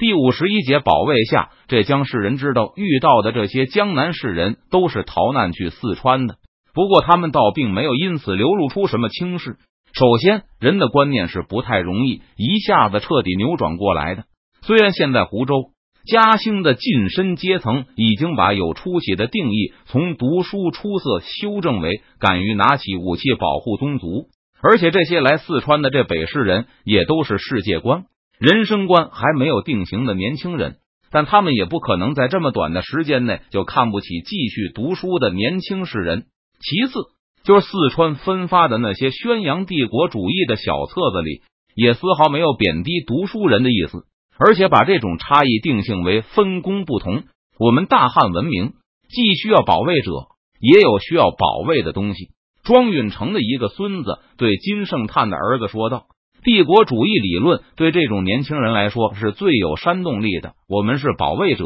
第五十一节保卫下，这江氏人知道遇到的这些江南士人都是逃难去四川的，不过他们倒并没有因此流露出什么轻视。首先，人的观念是不太容易一下子彻底扭转过来的。虽然现在湖州嘉兴的近身阶层已经把有出息的定义从读书出色修正为敢于拿起武器保护宗族，而且这些来四川的这北市人也都是世界观、人生观还没有定型的年轻人，但他们也不可能在这么短的时间内就看不起继续读书的年轻士人。其次。就是四川分发的那些宣扬帝国主义的小册子里，也丝毫没有贬低读书人的意思，而且把这种差异定性为分工不同。我们大汉文明既需要保卫者，也有需要保卫的东西。庄允成的一个孙子对金圣叹的儿子说道：“帝国主义理论对这种年轻人来说是最有煽动力的。我们是保卫者，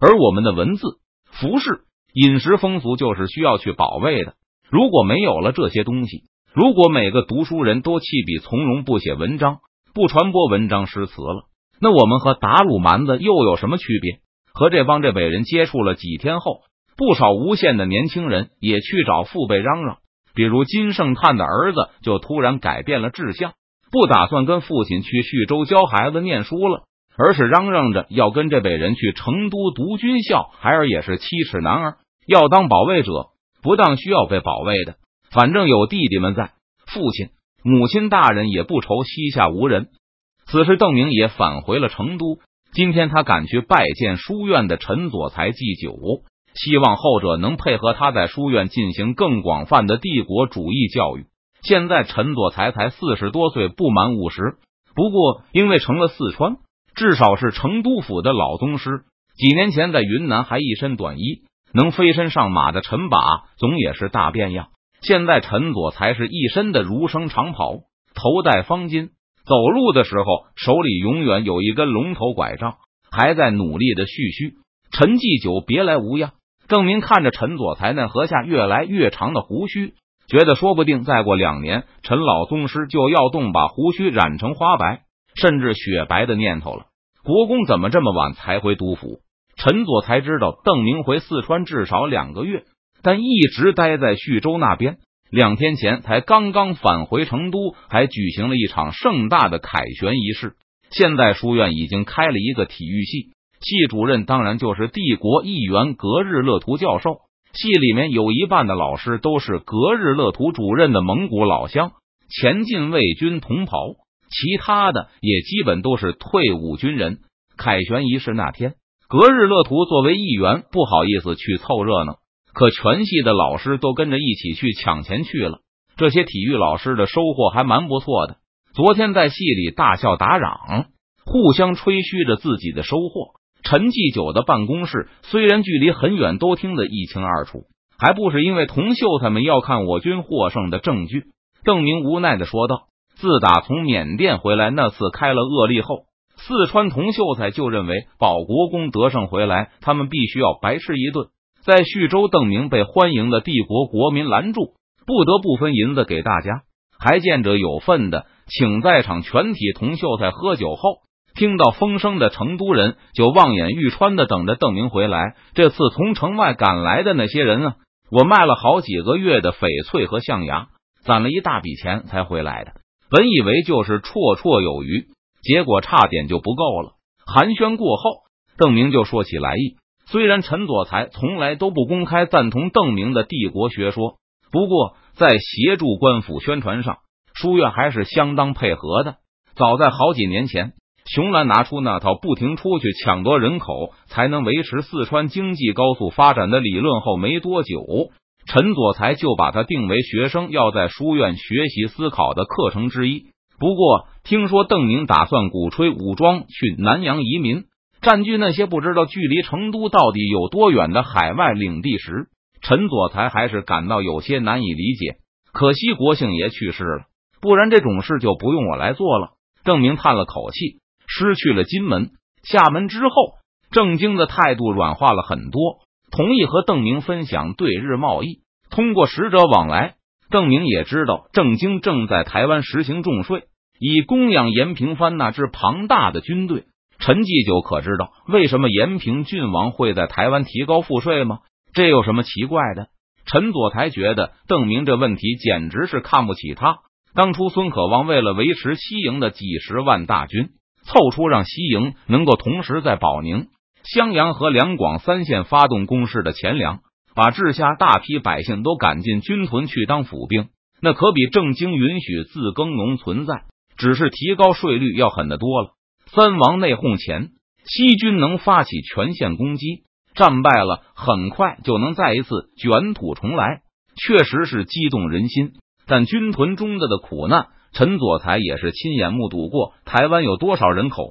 而我们的文字、服饰、饮食风俗就是需要去保卫的。”如果没有了这些东西，如果每个读书人都弃笔从戎，不写文章，不传播文章诗词了，那我们和打鲁蛮子又有什么区别？和这帮这北人接触了几天后，不少无限的年轻人也去找父辈嚷嚷，比如金圣叹的儿子就突然改变了志向，不打算跟父亲去徐州教孩子念书了，而是嚷嚷着要跟这辈人去成都读军校。孩儿也是七尺男儿，要当保卫者。不当需要被保卫的，反正有弟弟们在，父亲、母亲大人也不愁膝下无人。此时，邓明也返回了成都。今天，他赶去拜见书院的陈佐才祭酒，希望后者能配合他在书院进行更广泛的帝国主义教育。现在，陈佐才才四十多岁，不满五十。不过，因为成了四川，至少是成都府的老宗师，几年前在云南还一身短衣。能飞身上马的陈把总也是大变样。现在陈佐才是一身的儒生长袍，头戴方巾，走路的时候手里永远有一根龙头拐杖，还在努力的蓄须。陈继久别来无恙。郑明看着陈佐才那颌下越来越长的胡须，觉得说不定再过两年，陈老宗师就要动把胡须染成花白甚至雪白的念头了。国公怎么这么晚才回督府？陈佐才知道邓明回四川至少两个月，但一直待在徐州那边。两天前才刚刚返回成都，还举行了一场盛大的凯旋仪式。现在书院已经开了一个体育系，系主任当然就是帝国议员格日勒图教授。系里面有一半的老师都是格日乐图主任的蒙古老乡，前禁卫军同袍，其他的也基本都是退伍军人。凯旋仪式那天。格日乐图作为议员，不好意思去凑热闹，可全系的老师都跟着一起去抢钱去了。这些体育老师的收获还蛮不错的。昨天在系里大笑打嚷，互相吹嘘着自己的收获。陈继久的办公室虽然距离很远，都听得一清二楚。还不是因为童秀他们要看我军获胜的证据。邓明无奈的说道：“自打从缅甸回来那次开了恶例后。”四川童秀才就认为保国公得胜回来，他们必须要白吃一顿。在叙州，邓明被欢迎的帝国国民拦住，不得不分银子给大家。还见者有份的，请在场全体童秀才喝酒后，听到风声的成都人就望眼欲穿的等着邓明回来。这次从城外赶来的那些人啊，我卖了好几个月的翡翠和象牙，攒了一大笔钱才回来的。本以为就是绰绰有余。结果差点就不够了。寒暄过后，邓明就说起来意。虽然陈佐才从来都不公开赞同邓明的帝国学说，不过在协助官府宣传上，书院还是相当配合的。早在好几年前，熊兰拿出那套不停出去抢夺人口才能维持四川经济高速发展的理论后，没多久，陈佐才就把它定为学生要在书院学习思考的课程之一。不过，听说邓明打算鼓吹武装去南洋移民，占据那些不知道距离成都到底有多远的海外领地时，陈佐才还是感到有些难以理解。可惜国姓爷去世了，不然这种事就不用我来做了。邓明叹了口气，失去了金门、厦门之后，郑经的态度软化了很多，同意和邓明分享对日贸易，通过使者往来。邓明也知道，郑经正在台湾实行重税，以供养严平藩那支庞大的军队。陈继久可知道为什么延平郡王会在台湾提高赋税吗？这有什么奇怪的？陈佐才觉得邓明这问题简直是看不起他。当初孙可望为了维持西营的几十万大军，凑出让西营能够同时在保宁、襄阳和两广三县发动攻势的钱粮，把治下大批百姓都赶进军屯去当府兵，那可比正经允许自耕农存在，只是提高税率要狠得多了。三王内讧前，西军能发起全线攻击，战败了，很快就能再一次卷土重来，确实是激动人心。但军屯中的的苦难，陈佐才也是亲眼目睹过。台湾有多少人口？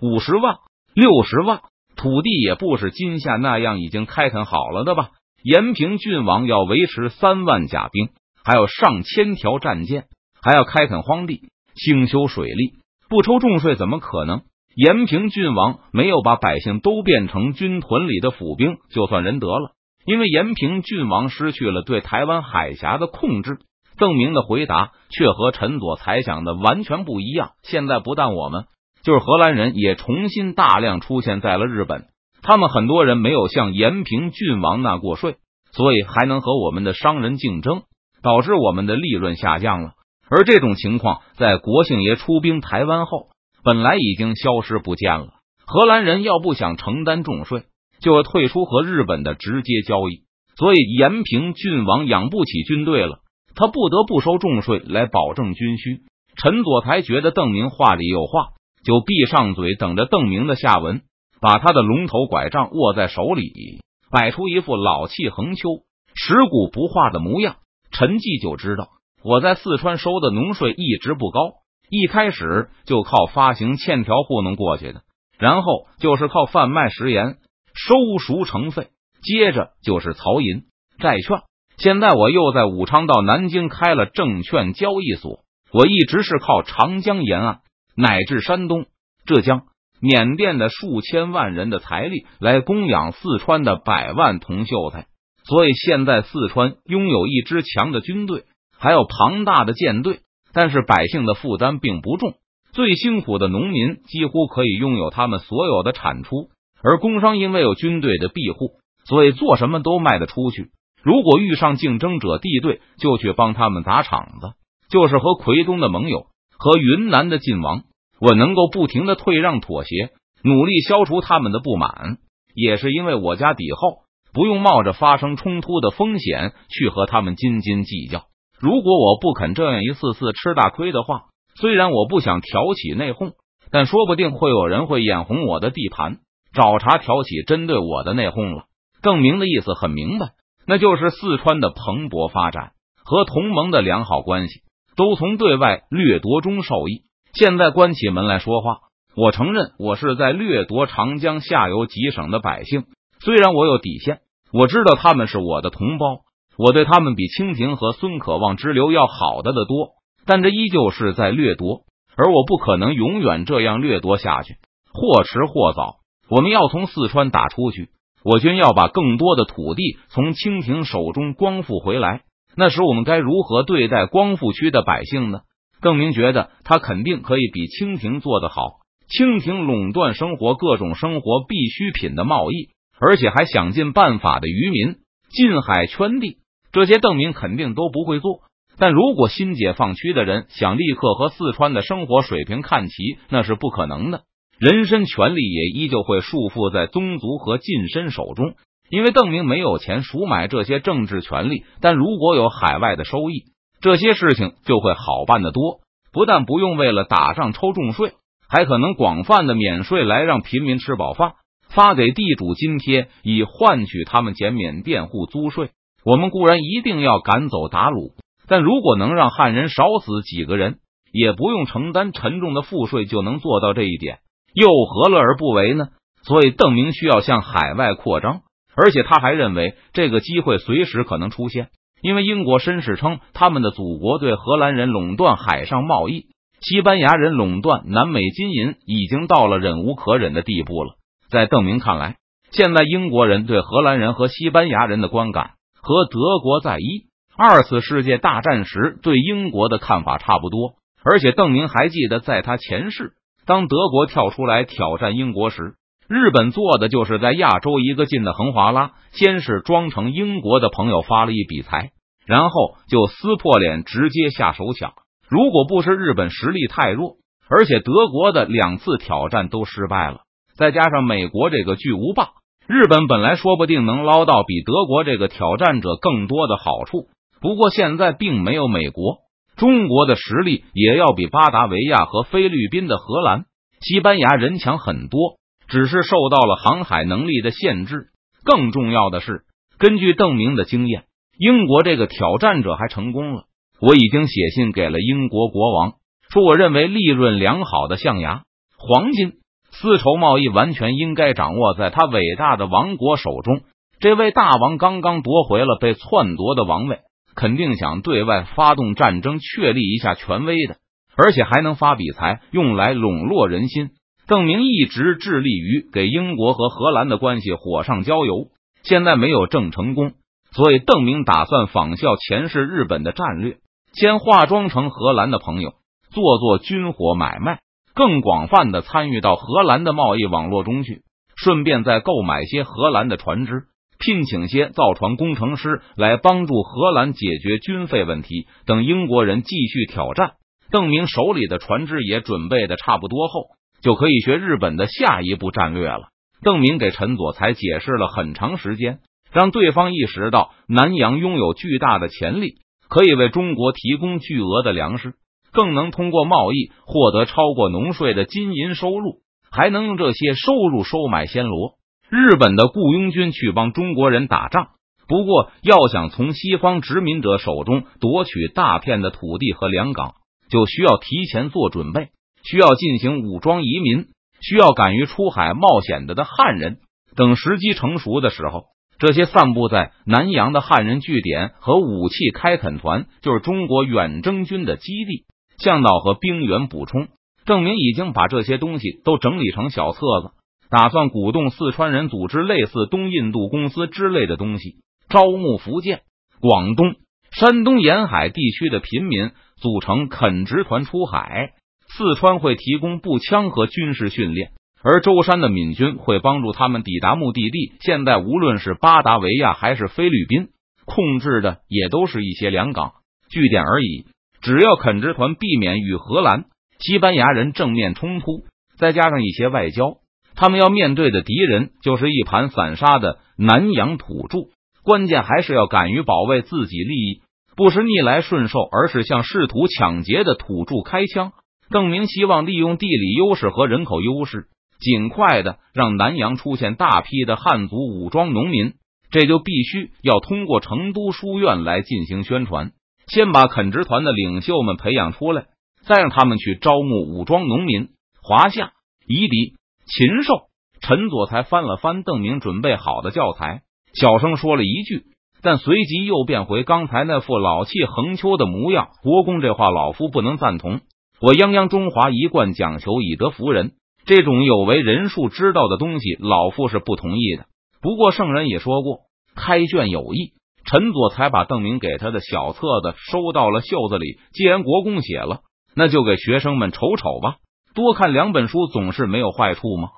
五十万、六十万，土地也不是今夏那样已经开垦好了的吧？延平郡王要维持三万甲兵，还有上千条战舰，还要开垦荒地、兴修水利，不抽重税怎么可能？延平郡王没有把百姓都变成军屯里的府兵，就算仁德了。因为延平郡王失去了对台湾海峡的控制。邓明的回答却和陈佐才想的完全不一样。现在不但我们，就是荷兰人也重新大量出现在了日本。他们很多人没有向延平郡王纳过税，所以还能和我们的商人竞争，导致我们的利润下降了。而这种情况在国姓爷出兵台湾后，本来已经消失不见了。荷兰人要不想承担重税，就要退出和日本的直接交易，所以延平郡王养不起军队了。他不得不收重税来保证军需。陈佐才觉得邓明话里有话，就闭上嘴，等着邓明的下文。把他的龙头拐杖握在手里，摆出一副老气横秋、蚀骨不化的模样。陈记就知道，我在四川收的农税一直不高，一开始就靠发行欠条糊弄过去的，然后就是靠贩卖食盐收赎成费，接着就是曹银债券。现在我又在武昌到南京开了证券交易所，我一直是靠长江沿岸乃至山东、浙江、缅甸的数千万人的财力来供养四川的百万铜秀才，所以现在四川拥有一支强的军队，还有庞大的舰队，但是百姓的负担并不重，最辛苦的农民几乎可以拥有他们所有的产出，而工商因为有军队的庇护，所以做什么都卖得出去。如果遇上竞争者地队，就去帮他们砸场子。就是和奎东的盟友，和云南的晋王，我能够不停的退让妥协，努力消除他们的不满，也是因为我家底厚，不用冒着发生冲突的风险去和他们斤斤计较。如果我不肯这样一次次吃大亏的话，虽然我不想挑起内讧，但说不定会有人会眼红我的地盘，找茬挑起针对我的内讧了。邓明的意思很明白。那就是四川的蓬勃发展和同盟的良好关系，都从对外掠夺中受益。现在关起门来说话，我承认我是在掠夺长江下游几省的百姓。虽然我有底线，我知道他们是我的同胞，我对他们比清廷和孙可望之流要好的的多，但这依旧是在掠夺，而我不可能永远这样掠夺下去。或迟或早，我们要从四川打出去。我军要把更多的土地从清廷手中光复回来，那时我们该如何对待光复区的百姓呢？邓明觉得他肯定可以比清廷做得好。清廷垄断生活各种生活必需品的贸易，而且还想尽办法的渔民近海圈地，这些邓明肯定都不会做。但如果新解放区的人想立刻和四川的生活水平看齐，那是不可能的。人身权利也依旧会束缚在宗族和近身手中，因为邓明没有钱赎买这些政治权利。但如果有海外的收益，这些事情就会好办得多。不但不用为了打仗抽重税，还可能广泛的免税来让平民吃饱饭，发给地主津贴，以换取他们减免佃户租税。我们固然一定要赶走鞑虏，但如果能让汉人少死几个人，也不用承担沉重的赋税，就能做到这一点。又何乐而不为呢？所以邓明需要向海外扩张，而且他还认为这个机会随时可能出现。因为英国绅士称，他们的祖国对荷兰人垄断海上贸易，西班牙人垄断南美金银，已经到了忍无可忍的地步了。在邓明看来，现在英国人对荷兰人和西班牙人的观感和德国在一二次世界大战时对英国的看法差不多。而且邓明还记得，在他前世。当德国跳出来挑战英国时，日本做的就是在亚洲一个劲的横划拉，先是装成英国的朋友发了一笔财，然后就撕破脸直接下手抢。如果不是日本实力太弱，而且德国的两次挑战都失败了，再加上美国这个巨无霸，日本本来说不定能捞到比德国这个挑战者更多的好处。不过现在并没有美国。中国的实力也要比巴达维亚和菲律宾的荷兰、西班牙人强很多，只是受到了航海能力的限制。更重要的是，根据邓明的经验，英国这个挑战者还成功了。我已经写信给了英国国王，说我认为利润良好的象牙、黄金、丝绸贸易完全应该掌握在他伟大的王国手中。这位大王刚刚夺回了被篡夺的王位。肯定想对外发动战争，确立一下权威的，而且还能发笔财用来笼络人心。邓明一直致力于给英国和荷兰的关系火上浇油，现在没有郑成功，所以邓明打算仿效前世日本的战略，先化妆成荷兰的朋友，做做军火买卖，更广泛的参与到荷兰的贸易网络中去，顺便再购买些荷兰的船只。聘请些造船工程师来帮助荷兰解决军费问题。等英国人继续挑战，邓明手里的船只也准备的差不多后，就可以学日本的下一步战略了。邓明给陈佐才解释了很长时间，让对方意识到南洋拥有巨大的潜力，可以为中国提供巨额的粮食，更能通过贸易获得超过农税的金银收入，还能用这些收入收买暹罗。日本的雇佣军去帮中国人打仗，不过要想从西方殖民者手中夺取大片的土地和粮港，就需要提前做准备，需要进行武装移民，需要敢于出海冒险的的汉人。等时机成熟的时候，这些散布在南洋的汉人据点和武器开垦团，就是中国远征军的基地、向导和兵员补充。证明已经把这些东西都整理成小册子。打算鼓动四川人组织类似东印度公司之类的东西，招募福建、广东、山东沿海地区的平民组成垦殖团出海。四川会提供步枪和军事训练，而舟山的闽军会帮助他们抵达目的地。现在无论是巴达维亚还是菲律宾，控制的也都是一些两港据点而已。只要垦殖团避免与荷兰、西班牙人正面冲突，再加上一些外交。他们要面对的敌人就是一盘散沙的南洋土著，关键还是要敢于保卫自己利益，不是逆来顺受，而是向试图抢劫的土著开枪。邓明希望利用地理优势和人口优势，尽快的让南洋出现大批的汉族武装农民。这就必须要通过成都书院来进行宣传，先把垦殖团的领袖们培养出来，再让他们去招募武装农民。华夏、夷狄。禽兽，陈佐才翻了翻邓明准备好的教材，小声说了一句，但随即又变回刚才那副老气横秋的模样。国公这话，老夫不能赞同。我泱泱中华一贯讲求以德服人，这种有违人数之道的东西，老夫是不同意的。不过圣人也说过，开卷有益。陈佐才把邓明给他的小册子收到了袖子里。既然国公写了，那就给学生们瞅瞅吧。多看两本书总是没有坏处吗？